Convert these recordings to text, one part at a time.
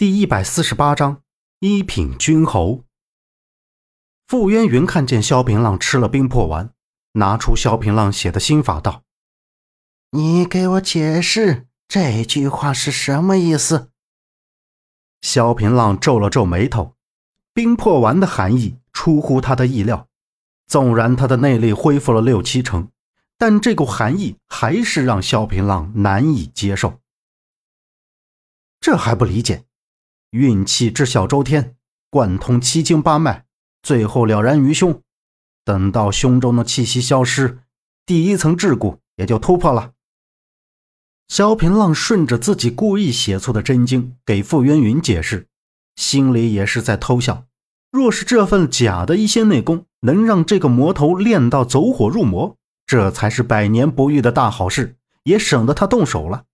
第一百四十八章一品君侯。傅渊云看见萧平浪吃了冰魄丸，拿出萧平浪写的心法道：“你给我解释这句话是什么意思？”萧平浪皱了皱眉头，冰魄丸的含义出乎他的意料。纵然他的内力恢复了六七成，但这股含义还是让萧平浪难以接受。这还不理解？运气至小周天，贯通七经八脉，最后了然于胸。等到胸中的气息消失，第一层桎梏也就突破了。萧平浪顺着自己故意写错的真经给傅渊云解释，心里也是在偷笑。若是这份假的一仙内功能让这个魔头练到走火入魔，这才是百年不遇的大好事，也省得他动手了。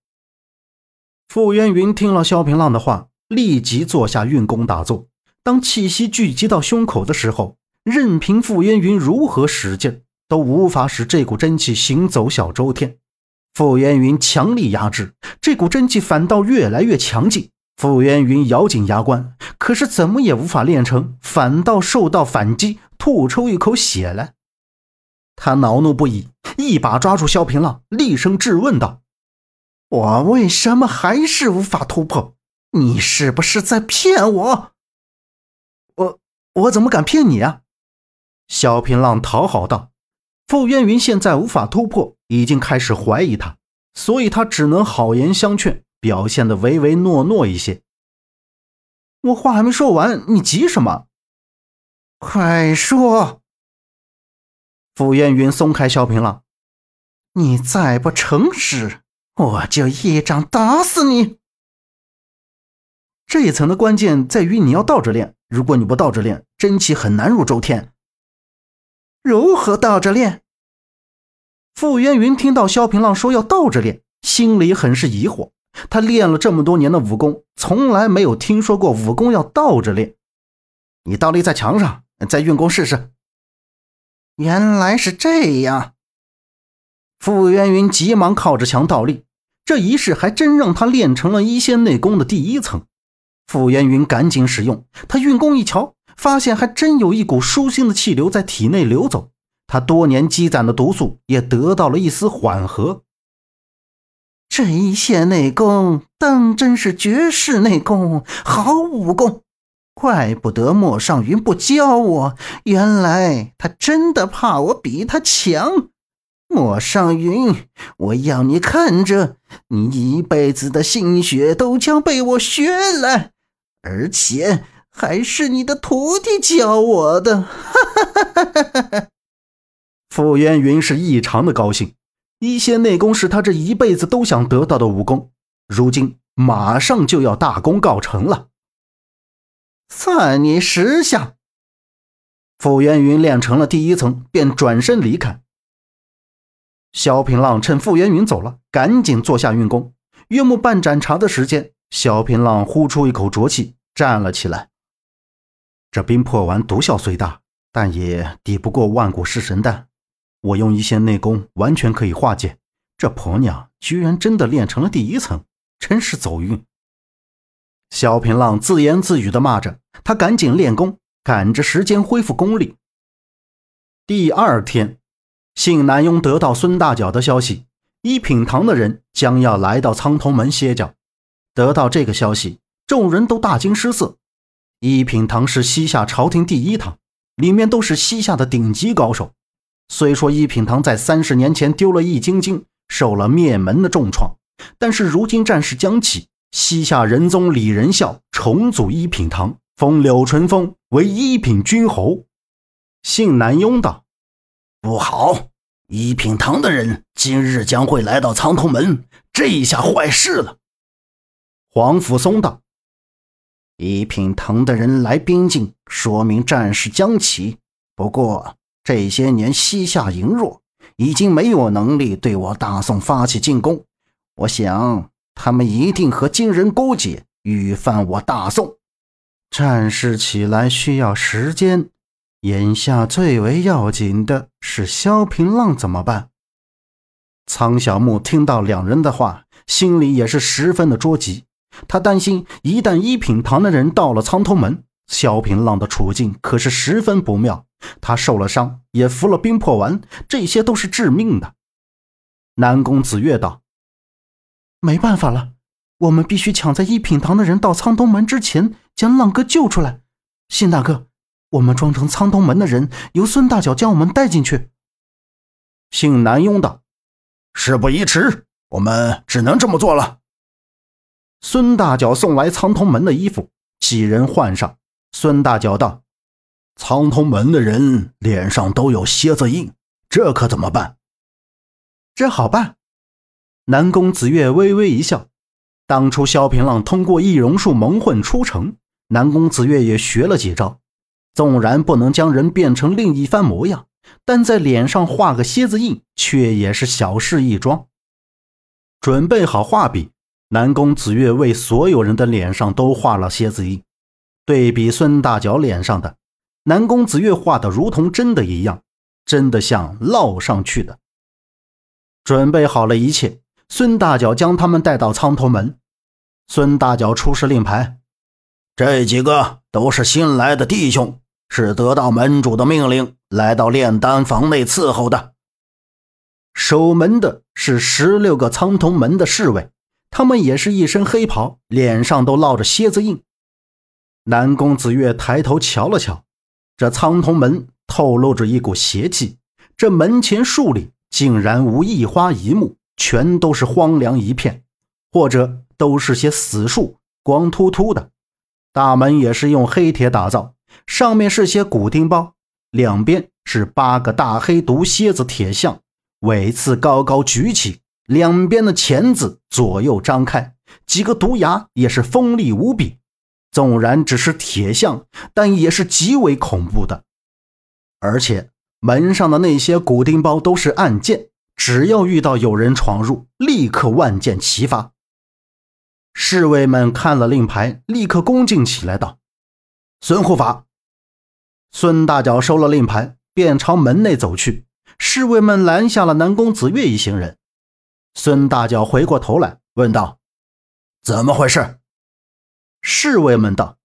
傅渊云听了萧平浪的话。立即坐下运功打坐。当气息聚集到胸口的时候，任凭傅渊云如何使劲，都无法使这股真气行走小周天。傅渊云强力压制，这股真气反倒越来越强劲。傅渊云咬紧牙关，可是怎么也无法练成，反倒受到反击，吐出一口血来。他恼怒不已，一把抓住萧平浪，厉声质问道：“我为什么还是无法突破？”你是不是在骗我？我我怎么敢骗你啊？萧平浪讨好道。傅渊云现在无法突破，已经开始怀疑他，所以他只能好言相劝，表现的唯唯诺诺一些。我话还没说完，你急什么？快说！傅渊云松开萧平浪，你再不诚实，我就一掌打死你！这一层的关键在于你要倒着练，如果你不倒着练，真气很难入周天。如何倒着练？傅渊云听到萧平浪说要倒着练，心里很是疑惑。他练了这么多年的武功，从来没有听说过武功要倒着练。你倒立在墙上，再运功试试。原来是这样。傅渊云急忙靠着墙倒立，这一试还真让他练成了一仙内功的第一层。傅渊云赶紧使用，他运功一瞧，发现还真有一股舒心的气流在体内流走，他多年积攒的毒素也得到了一丝缓和。这一线内功当真是绝世内功，好武功，怪不得莫尚云不教我，原来他真的怕我比他强。莫尚云，我要你看着，你一辈子的心血都将被我学来。而且还是你的徒弟教我的，哈哈哈！傅渊云是异常的高兴，一仙内功是他这一辈子都想得到的武功，如今马上就要大功告成了。算你识相。傅渊云练成了第一层，便转身离开。萧平浪趁傅渊云走了，赶紧坐下运功。约莫半盏茶的时间。萧平浪呼出一口浊气，站了起来。这冰魄丸毒效虽大，但也抵不过万古噬神丹。我用一些内功，完全可以化解。这婆娘居然真的练成了第一层，真是走运。萧平浪自言自语的骂着，他赶紧练功，赶着时间恢复功力。第二天，信南雍得到孙大脚的消息，一品堂的人将要来到苍头门歇脚。得到这个消息，众人都大惊失色。一品堂是西夏朝廷第一堂，里面都是西夏的顶级高手。虽说一品堂在三十年前丢了易筋经，受了灭门的重创，但是如今战事将起，西夏仁宗李仁孝重组一品堂，封柳淳风为一品君侯。信南雍道：“不好，一品堂的人今日将会来到苍头门，这一下坏事了。”黄甫松道：“一品堂的人来边境，说明战事将起。不过这些年西夏羸弱，已经没有能力对我大宋发起进攻。我想他们一定和金人勾结，欲犯我大宋。战事起来需要时间，眼下最为要紧的是萧平浪怎么办？”苍小木听到两人的话，心里也是十分的着急。他担心一旦一品堂的人到了苍头门，萧平浪的处境可是十分不妙。他受了伤，也服了冰魄丸，这些都是致命的。南宫子月道：“没办法了，我们必须抢在一品堂的人到苍东门之前将浪哥救出来。信大哥，我们装成苍东门的人，由孙大脚将我们带进去。”姓南庸道：“事不宜迟，我们只能这么做了。”孙大脚送来苍通门的衣服，几人换上。孙大脚道：“苍通门的人脸上都有蝎子印，这可怎么办？”这好办。南宫子月微微一笑。当初萧平浪通过易容术蒙混出城，南宫子月也学了几招。纵然不能将人变成另一番模样，但在脸上画个蝎子印，却也是小事一桩。准备好画笔。南宫子月为所有人的脸上都画了蝎子印，对比孙大脚脸上的，南宫子月画的如同真的一样，真的像烙上去的。准备好了一切，孙大脚将他们带到苍头门。孙大脚出示令牌，这几个都是新来的弟兄，是得到门主的命令来到炼丹房内伺候的。守门的是十六个苍头门的侍卫。他们也是一身黑袍，脸上都烙着蝎子印。南宫子月抬头瞧了瞧，这苍铜门透露着一股邪气。这门前树里竟然无一花一木，全都是荒凉一片，或者都是些死树，光秃秃的。大门也是用黑铁打造，上面是些骨钉包，两边是八个大黑毒蝎子铁像，尾刺高高举起。两边的钳子左右张开，几个毒牙也是锋利无比。纵然只是铁像，但也是极为恐怖的。而且门上的那些骨钉包都是暗箭，只要遇到有人闯入，立刻万箭齐发。侍卫们看了令牌，立刻恭敬起来，道：“孙护法。”孙大脚收了令牌，便朝门内走去。侍卫们拦下了南宫子月一行人。孙大脚回过头来问道：“怎么回事？”侍卫们道：“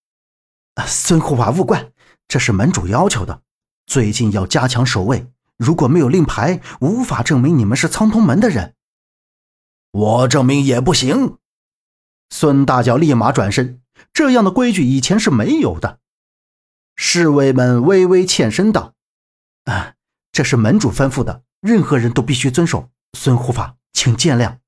孙护法勿怪，这是门主要求的。最近要加强守卫，如果没有令牌，无法证明你们是苍通门的人。我证明也不行。”孙大脚立马转身，这样的规矩以前是没有的。侍卫们微微欠身道：“啊，这是门主吩咐的，任何人都必须遵守。孙护法。”请见谅。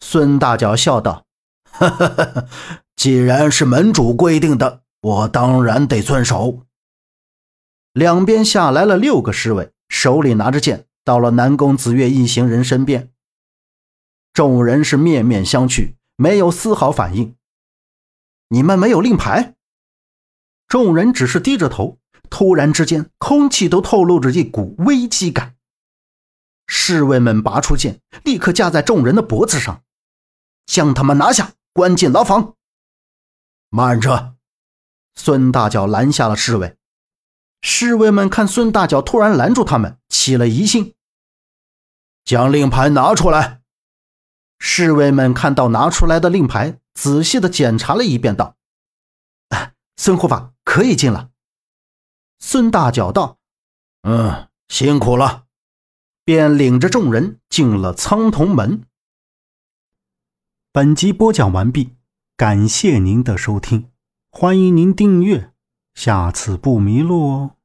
孙大脚笑道：“哈哈哈！既然是门主规定的，我当然得遵守。”两边下来了六个侍卫，手里拿着剑，到了南宫子月一行人身边。众人是面面相觑，没有丝毫反应。你们没有令牌？众人只是低着头。突然之间，空气都透露着一股危机感。侍卫们拔出剑，立刻架在众人的脖子上，将他们拿下，关进牢房。慢着！孙大脚拦下了侍卫。侍卫们看孙大脚突然拦住他们，起了疑心，将令牌拿出来。侍卫们看到拿出来的令牌，仔细的检查了一遍，道：“孙护法可以进了。”孙大脚道：“嗯，辛苦了。”便领着众人进了苍铜门。本集播讲完毕，感谢您的收听，欢迎您订阅，下次不迷路哦。